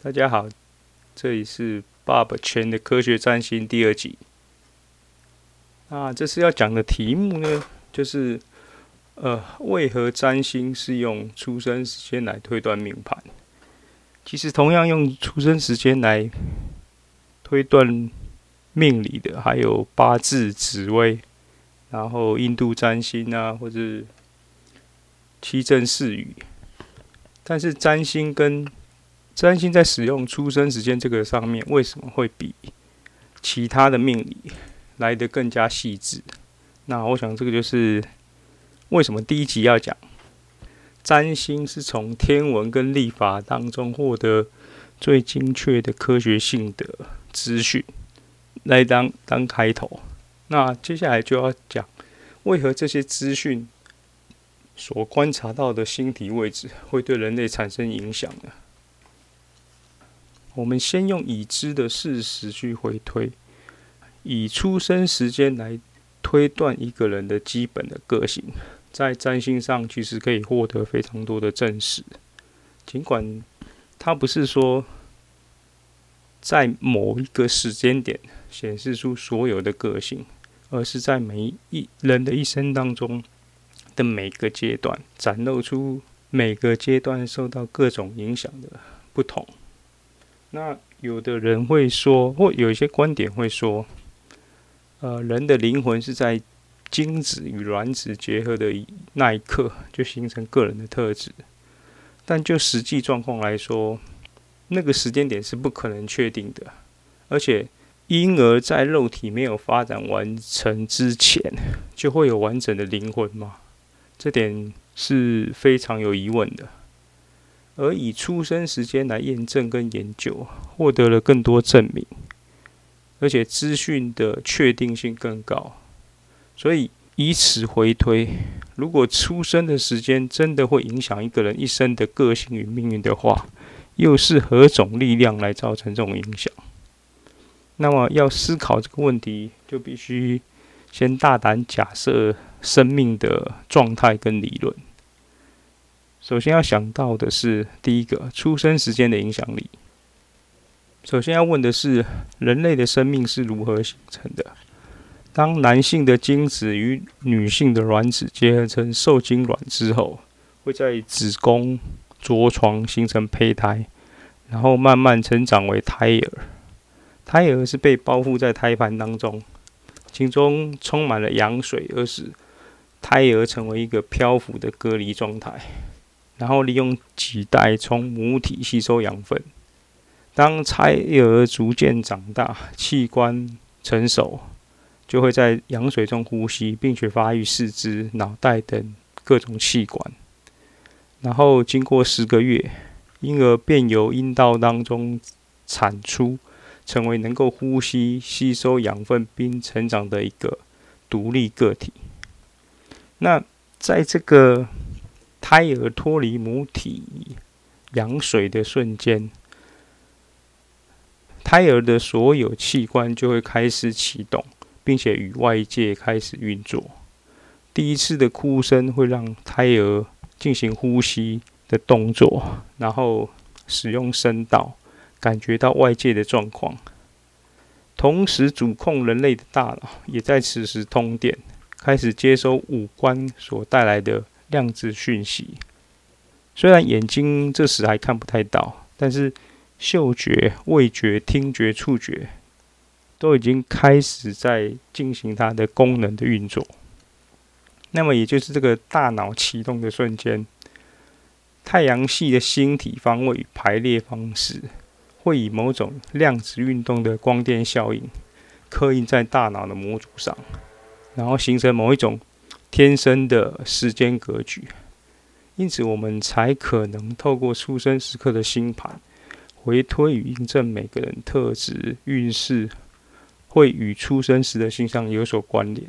大家好，这里是 Bob 全的科学占星第二集。那，这次要讲的题目呢，就是呃，为何占星是用出生时间来推断命盘？其实，同样用出生时间来推断命理的，还有八字、紫微，然后印度占星啊，或者七阵四语。但是，占星跟占星在使用出生时间这个上面，为什么会比其他的命理来得更加细致？那我想这个就是为什么第一集要讲占星是从天文跟历法当中获得最精确的科学性的资讯来当当开头。那接下来就要讲为何这些资讯所观察到的星体位置会对人类产生影响呢？我们先用已知的事实去回推，以出生时间来推断一个人的基本的个性，在占星上其实可以获得非常多的证实。尽管它不是说在某一个时间点显示出所有的个性，而是在每一人的一生当中的每个阶段，展露出每个阶段受到各种影响的不同。那有的人会说，或有一些观点会说，呃，人的灵魂是在精子与卵子结合的那一刻就形成个人的特质，但就实际状况来说，那个时间点是不可能确定的。而且，婴儿在肉体没有发展完成之前，就会有完整的灵魂吗？这点是非常有疑问的。而以出生时间来验证跟研究，获得了更多证明，而且资讯的确定性更高。所以以此回推，如果出生的时间真的会影响一个人一生的个性与命运的话，又是何种力量来造成这种影响？那么要思考这个问题，就必须先大胆假设生命的状态跟理论。首先要想到的是，第一个出生时间的影响力。首先要问的是，人类的生命是如何形成的？当男性的精子与女性的卵子结合成受精卵之后，会在子宫着床形成胚胎，然后慢慢成长为胎儿。胎儿是被包覆在胎盘当中，其中充满了羊水，而使胎儿成为一个漂浮的隔离状态。然后利用脐带从母体吸收养分。当胎儿逐渐长大，器官成熟，就会在羊水中呼吸，并且发育四肢、脑袋等各种器官。然后经过十个月，婴儿便由阴道当中产出，成为能够呼吸、吸收养分并成长的一个独立个体。那在这个胎儿脱离母体羊水的瞬间，胎儿的所有器官就会开始启动，并且与外界开始运作。第一次的哭声会让胎儿进行呼吸的动作，然后使用声道感觉到外界的状况。同时，主控人类的大脑也在此时通电，开始接收五官所带来的。量子讯息，虽然眼睛这时还看不太到，但是嗅觉、味觉、听觉、触觉都已经开始在进行它的功能的运作。那么，也就是这个大脑启动的瞬间，太阳系的星体方位排列方式，会以某种量子运动的光电效应刻印在大脑的模组上，然后形成某一种。天生的时间格局，因此我们才可能透过出生时刻的星盘回推与印证每个人特质运势，会与出生时的星象有所关联。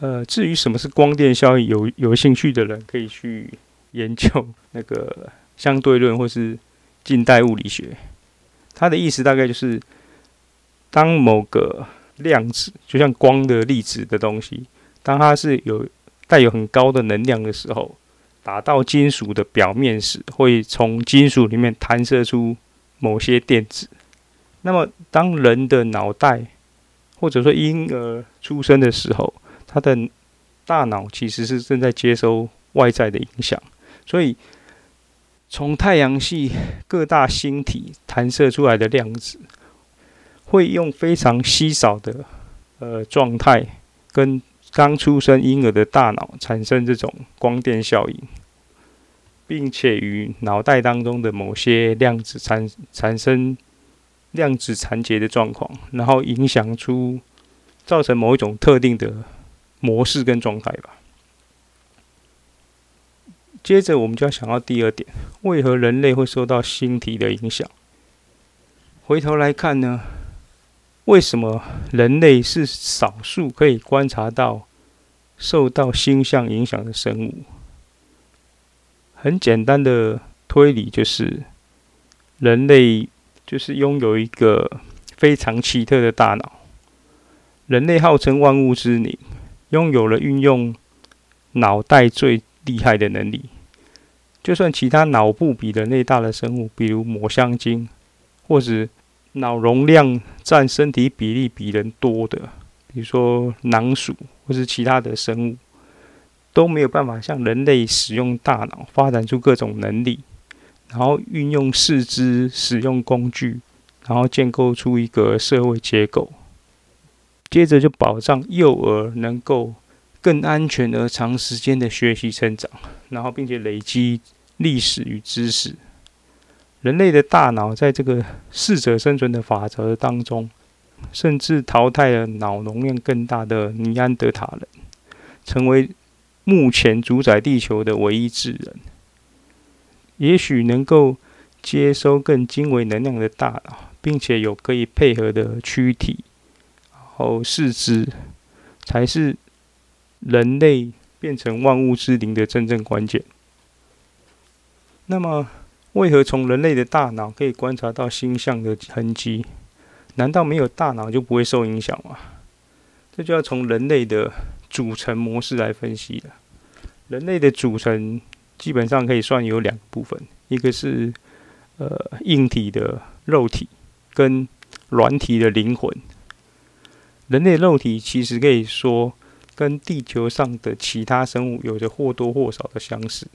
呃，至于什么是光电效应，有有兴趣的人可以去研究那个相对论或是近代物理学。它的意思大概就是，当某个量子，就像光的粒子的东西。当它是有带有很高的能量的时候，打到金属的表面时，会从金属里面弹射出某些电子。那么，当人的脑袋或者说婴儿出生的时候，他的大脑其实是正在接收外在的影响，所以从太阳系各大星体弹射出来的量子，会用非常稀少的呃状态，跟刚出生婴儿的大脑产生这种光电效应，并且与脑袋当中的某些量子产产生量子缠结的状况，然后影响出造成某一种特定的模式跟状态吧。接着，我们就要想到第二点：为何人类会受到星体的影响？回头来看呢？为什么人类是少数可以观察到受到星象影响的生物？很简单的推理就是，人类就是拥有一个非常奇特的大脑。人类号称万物之灵，拥有了运用脑袋最厉害的能力。就算其他脑部比人类大的生物，比如抹香鲸，或者脑容量占身体比例比人多的，比如说囊鼠或是其他的生物，都没有办法像人类使用大脑发展出各种能力，然后运用四肢使用工具，然后建构出一个社会结构，接着就保障幼儿能够更安全而长时间的学习成长，然后并且累积历史与知识。人类的大脑在这个适者生存的法则当中，甚至淘汰了脑容量更大的尼安德塔人，成为目前主宰地球的唯一智人。也许能够接收更精微能量的大脑，并且有可以配合的躯体，然后四肢，才是人类变成万物之灵的真正关键。那么，为何从人类的大脑可以观察到星象的痕迹？难道没有大脑就不会受影响吗？这就要从人类的组成模式来分析了。人类的组成基本上可以算有两个部分，一个是呃硬体的肉体，跟软体的灵魂。人类肉体其实可以说跟地球上的其他生物有着或多或少的相似，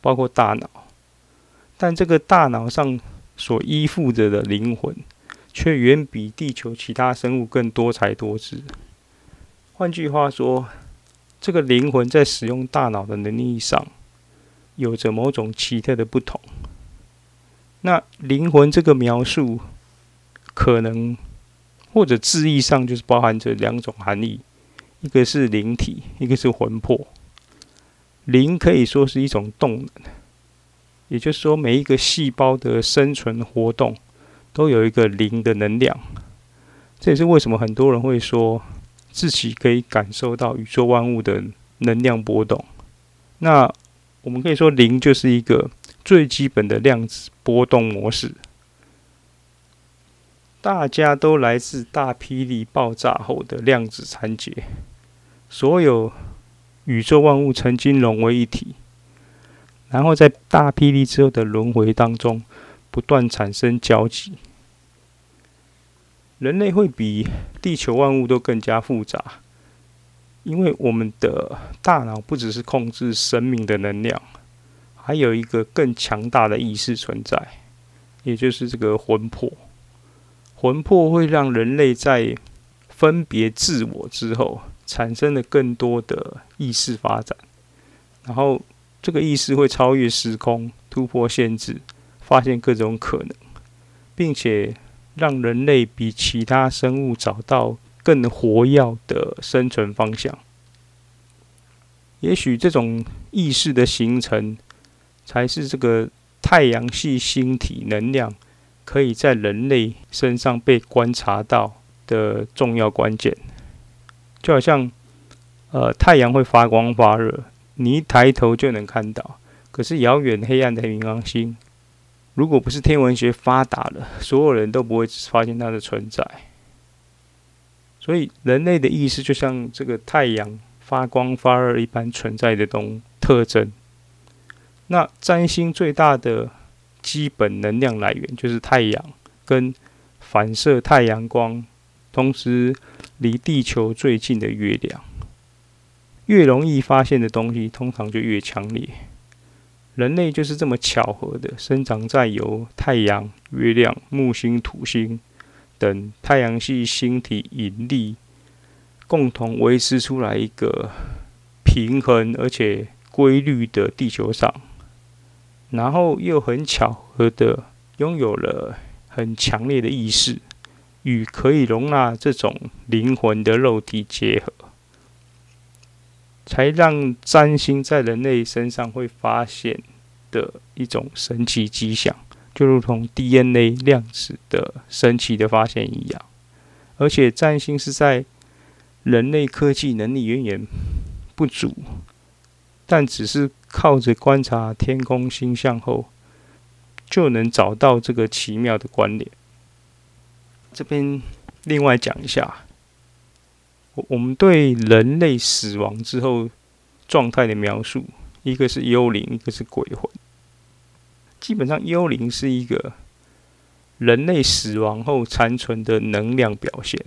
包括大脑。但这个大脑上所依附着的灵魂，却远比地球其他生物更多才多姿。换句话说，这个灵魂在使用大脑的能力上，有着某种奇特的不同。那灵魂这个描述，可能或者字义上就是包含着两种含义：一个是灵体，一个是魂魄。灵可以说是一种动能。也就是说，每一个细胞的生存活动都有一个零的能量。这也是为什么很多人会说自己可以感受到宇宙万物的能量波动。那我们可以说，零就是一个最基本的量子波动模式。大家都来自大霹雳爆炸后的量子残结，所有宇宙万物曾经融为一体。然后在大霹雳之后的轮回当中，不断产生交集。人类会比地球万物都更加复杂，因为我们的大脑不只是控制生命的能量，还有一个更强大的意识存在，也就是这个魂魄。魂魄会让人类在分别自我之后，产生了更多的意识发展，然后。这个意识会超越时空，突破限制，发现各种可能，并且让人类比其他生物找到更活跃的生存方向。也许这种意识的形成，才是这个太阳系星体能量可以在人类身上被观察到的重要关键。就好像，呃，太阳会发光发热。你一抬头就能看到，可是遥远黑暗的冥王星，如果不是天文学发达了，所有人都不会发现它的存在。所以，人类的意识就像这个太阳发光发热一般存在的东特征。那占星最大的基本能量来源就是太阳跟反射太阳光，同时离地球最近的月亮。越容易发现的东西，通常就越强烈。人类就是这么巧合的生长在由太阳、月亮、木星、土星等太阳系星体引力共同维持出来一个平衡而且规律的地球上，然后又很巧合的拥有了很强烈的意识与可以容纳这种灵魂的肉体结合。才让占星在人类身上会发现的一种神奇迹象，就如同 DNA 量子的神奇的发现一样。而且占星是在人类科技能力远远不足，但只是靠着观察天空星象后，就能找到这个奇妙的关联。这边另外讲一下。我们对人类死亡之后状态的描述，一个是幽灵，一个是鬼魂。基本上，幽灵是一个人类死亡后残存的能量表现，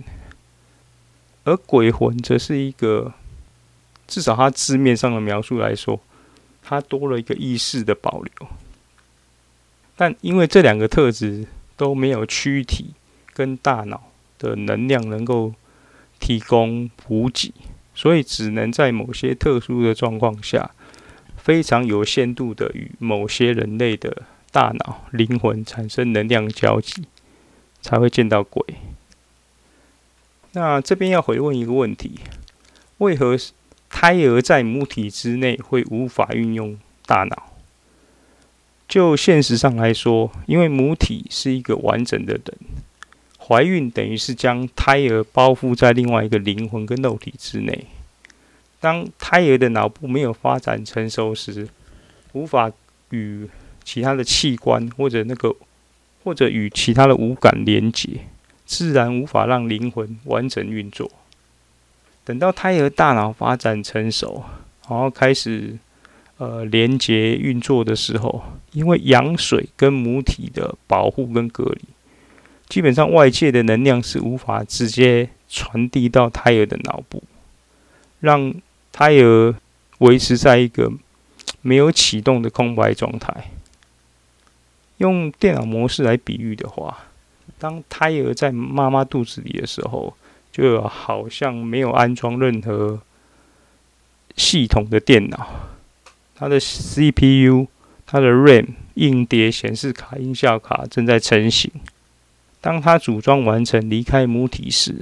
而鬼魂则是一个，至少它字面上的描述来说，它多了一个意识的保留。但因为这两个特质都没有躯体跟大脑的能量能够。提供补给，所以只能在某些特殊的状况下，非常有限度的与某些人类的大脑、灵魂产生能量交集，才会见到鬼。那这边要回问一个问题：为何胎儿在母体之内会无法运用大脑？就现实上来说，因为母体是一个完整的人。怀孕等于是将胎儿包覆在另外一个灵魂跟肉体之内。当胎儿的脑部没有发展成熟时，无法与其他的器官或者那个或者与其他的五感连接，自然无法让灵魂完整运作。等到胎儿大脑发展成熟，然后开始呃连接运作的时候，因为羊水跟母体的保护跟隔离。基本上，外界的能量是无法直接传递到胎儿的脑部，让胎儿维持在一个没有启动的空白状态。用电脑模式来比喻的话，当胎儿在妈妈肚子里的时候，就好像没有安装任何系统的电脑，它的 CPU、它的 RAM、硬碟、显示卡、音效卡正在成型。当他组装完成离开母体时，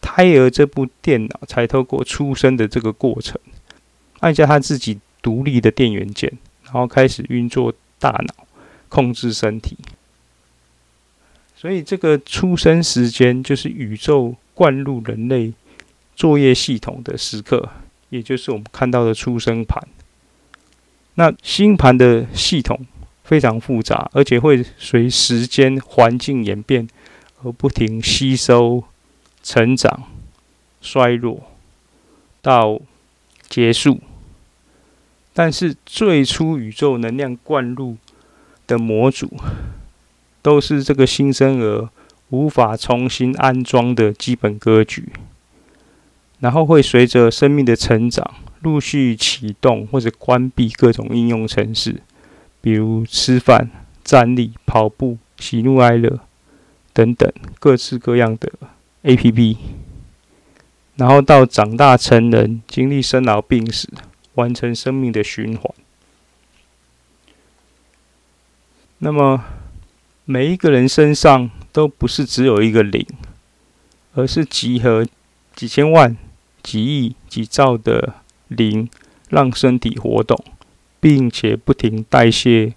胎儿这部电脑才透过出生的这个过程，按下他自己独立的电源键，然后开始运作大脑，控制身体。所以，这个出生时间就是宇宙灌入人类作业系统的时刻，也就是我们看到的出生盘。那星盘的系统。非常复杂，而且会随时间、环境演变而不停吸收、成长、衰弱到结束。但是最初宇宙能量灌入的模组，都是这个新生儿无法重新安装的基本格局，然后会随着生命的成长，陆续启动或者关闭各种应用程式。比如吃饭、站立、跑步、喜怒哀乐等等各式各样的 APP，然后到长大成人，经历生老病死，完成生命的循环。那么每一个人身上都不是只有一个灵，而是集合几千万、几亿、几兆的灵，让身体活动。并且不停代谢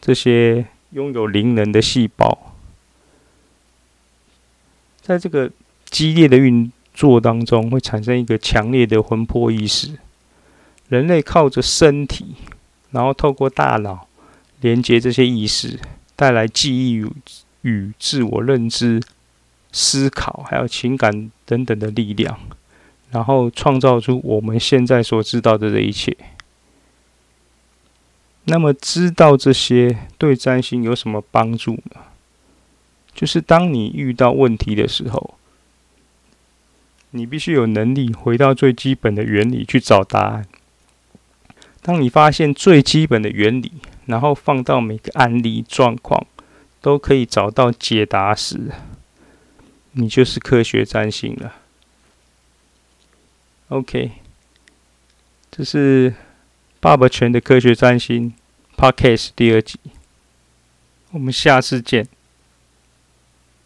这些拥有灵能的细胞，在这个激烈的运作当中，会产生一个强烈的魂魄意识。人类靠着身体，然后透过大脑连接这些意识，带来记忆与与自我认知、思考还有情感等等的力量，然后创造出我们现在所知道的这一切。那么知道这些对占星有什么帮助呢？就是当你遇到问题的时候，你必须有能力回到最基本的原理去找答案。当你发现最基本的原理，然后放到每个案例状况都可以找到解答时，你就是科学占星了。OK，这是爸爸全的科学占星 Podcast 第二集，我们下次见。